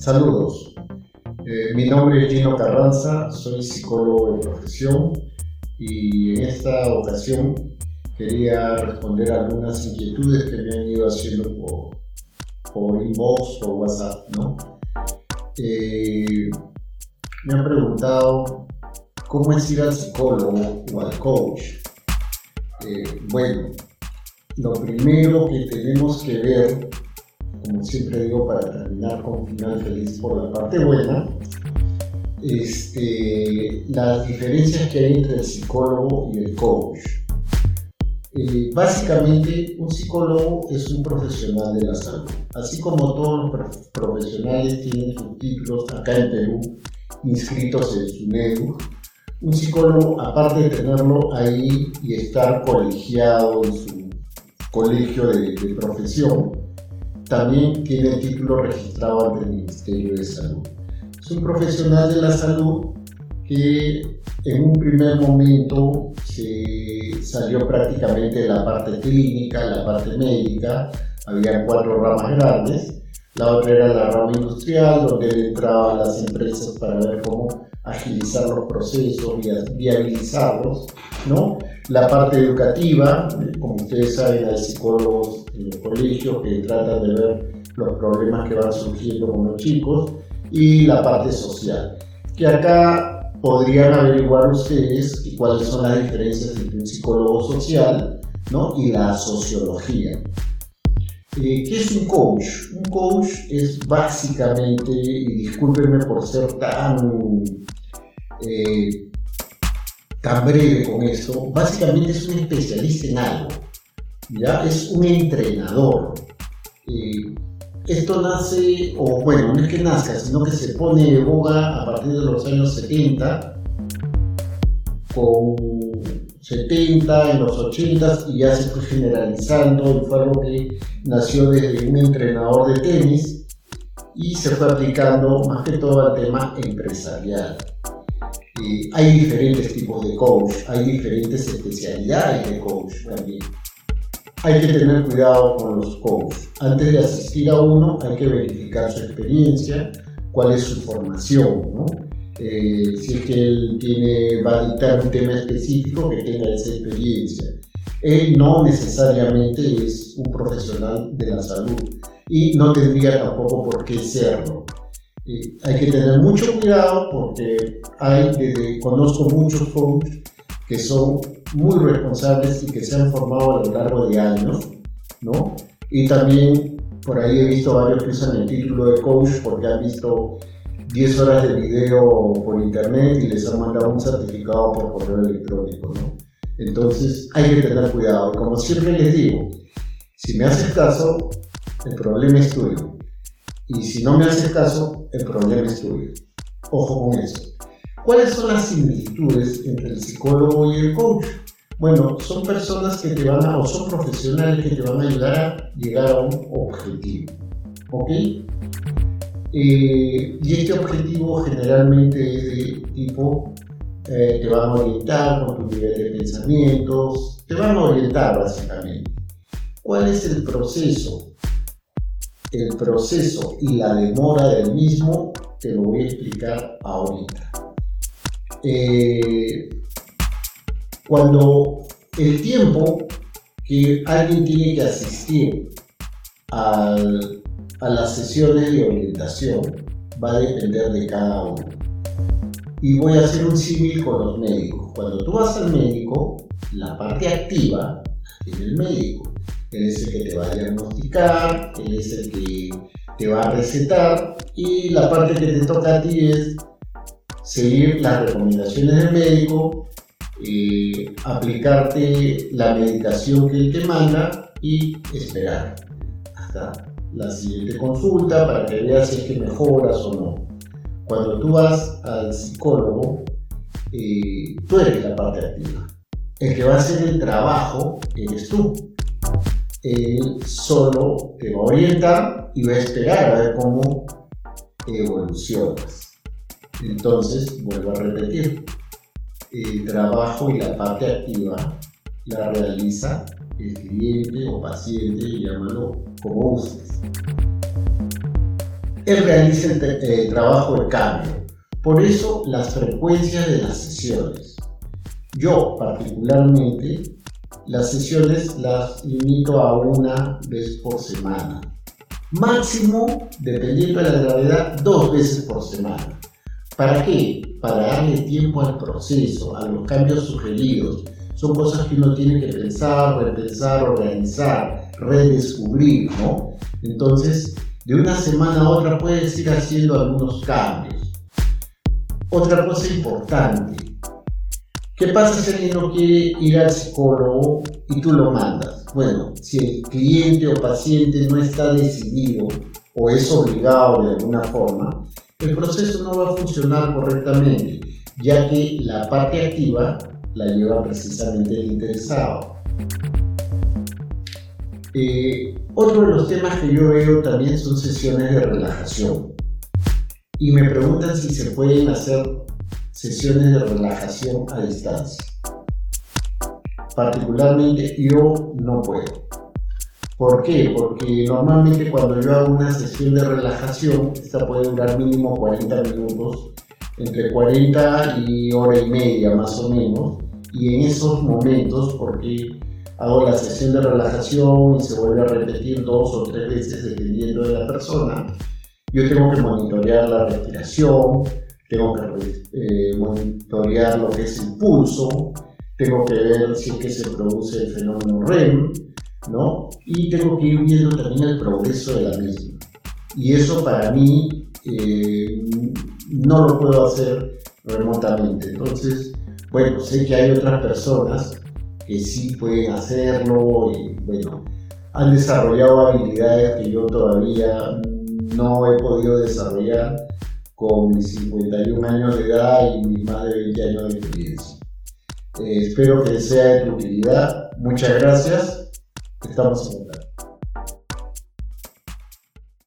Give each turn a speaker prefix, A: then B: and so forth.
A: Saludos. Eh, mi nombre es Gino Carranza, soy psicólogo de profesión y en esta ocasión quería responder algunas inquietudes que me han ido haciendo por, por inbox, por WhatsApp, ¿no? Eh, me han preguntado cómo es ir al psicólogo o al coach. Eh, bueno, lo primero que tenemos que ver, como siempre digo, para terminar con final feliz por la parte buena, este, las diferencias que hay entre el psicólogo y el coach. Eh, básicamente, un psicólogo es un profesional de la salud. Así como todos los profesionales tienen sus títulos acá en Perú inscritos en su NEDU, un psicólogo, aparte de tenerlo ahí y estar colegiado en su colegio de, de profesión, también tiene título registrado ante el Ministerio de Salud. Es un profesional de la salud que en un primer momento se salió prácticamente de la parte clínica, la parte médica, había cuatro ramas grandes, la otra era la rama industrial, donde él entraba a las empresas para ver cómo agilizar los procesos, viabilizarlos, ¿no? La parte educativa, como ustedes saben, hay psicólogos en los colegios que tratan de ver los problemas que van surgiendo con los chicos, y la parte social, que acá podrían averiguar ustedes cuáles son las diferencias entre un psicólogo social ¿no? y la sociología. Eh, ¿Qué es un coach? Un coach es básicamente, y discúlpenme por ser tan, eh, tan breve con esto, básicamente es un especialista en algo, ¿ya? es un entrenador. Eh, esto nace, o bueno, no es que nazca, sino que se pone de boga a partir de los años 70, con 70, en los 80 y ya se fue generalizando y fue algo que nació desde un entrenador de tenis y se fue aplicando más que todo al tema empresarial. hay diferentes tipos de coach, hay diferentes especialidades de coach también hay que tener cuidado con los coaches. Antes de asistir a uno hay que verificar su experiencia, cuál es su formación, ¿no? Eh, si es que él tiene, va a dictar un tema específico, que tenga esa experiencia. Él no necesariamente es un profesional de la salud y no tendría tampoco por qué serlo. Eh, hay que tener mucho cuidado porque hay, desde, conozco muchos coaches que son muy responsables y que se han formado a lo largo de años, ¿no? Y también por ahí he visto varios que usan el título de coach porque han visto 10 horas de video por internet y les han mandado un certificado por correo electrónico, ¿no? Entonces hay que tener cuidado. Como siempre les digo, si me haces caso, el problema es tuyo. Y si no me haces caso, el problema es tuyo. Ojo con eso. ¿Cuáles son las similitudes entre el psicólogo y el coach? Bueno, son personas que te van a, o son profesionales que te van a ayudar a llegar a un objetivo. ¿Ok? Eh, y este objetivo generalmente es de tipo, eh, te van a orientar con tu nivel de pensamientos, te van a orientar básicamente. ¿Cuál es el proceso? El proceso y la demora del mismo te lo voy a explicar ahorita. Eh, cuando el tiempo que alguien tiene que asistir a las sesiones de orientación va a depender de cada uno. Y voy a hacer un símil con los médicos. Cuando tú vas al médico, la parte activa es el médico. Él es el que te va a diagnosticar, él es el que te va a recetar y la parte que te toca a ti es seguir las recomendaciones del médico, eh, aplicarte la medicación que él te manda y esperar hasta la siguiente consulta para que veas si es que mejoras o no. Cuando tú vas al psicólogo, eh, tú eres la parte activa. El que va a hacer el trabajo eres tú. Él solo te va a orientar y va a esperar a ver cómo evolucionas. Entonces, vuelvo a repetir, el trabajo y la parte activa la realiza el cliente o paciente, llámalo como uses. él realiza el, trabajo de cambio. Por eso las frecuencias de las sesiones. Yo particularmente las sesiones las limito a una vez por semana. Máximo, dependiendo de la gravedad, dos veces por semana. ¿Para qué? Para darle tiempo al proceso, a los cambios sugeridos. Son cosas que uno tiene que pensar, repensar, organizar, redescubrir, ¿no? Entonces, de una semana a otra puedes ir haciendo algunos cambios. Otra cosa importante, ¿Qué pasa si alguien no quiere ir al psicólogo y tú lo mandas? Bueno, si el cliente o paciente no está decidido o es obligado de alguna forma, el proceso no va a funcionar correctamente, ya que la parte activa la lleva precisamente el interesado. Eh, otro de los temas que yo veo también son sesiones de relajación. Y me preguntan si se pueden hacer sesiones de relajación a distancia. Particularmente yo no puedo. ¿Por qué? Porque normalmente cuando yo hago una sesión de relajación, esta puede durar mínimo 40 minutos, entre 40 y hora y media más o menos, y en esos momentos, porque hago la sesión de relajación y se vuelve a repetir dos o tres veces dependiendo de la persona, yo tengo que monitorear la respiración, tengo que eh, monitorear lo que es el pulso, tengo que ver si es que se produce el fenómeno REM, ¿no? Y tengo que ir viendo también el progreso de la misma. Y eso para mí eh, no lo puedo hacer remotamente. Entonces, bueno, sé que hay otras personas que sí pueden hacerlo y, bueno, han desarrollado habilidades que yo todavía no he podido desarrollar con mis 51 años de edad y mis más de 20 años de experiencia. Eh, espero que sea de tu utilidad. Muchas gracias. Então, assim,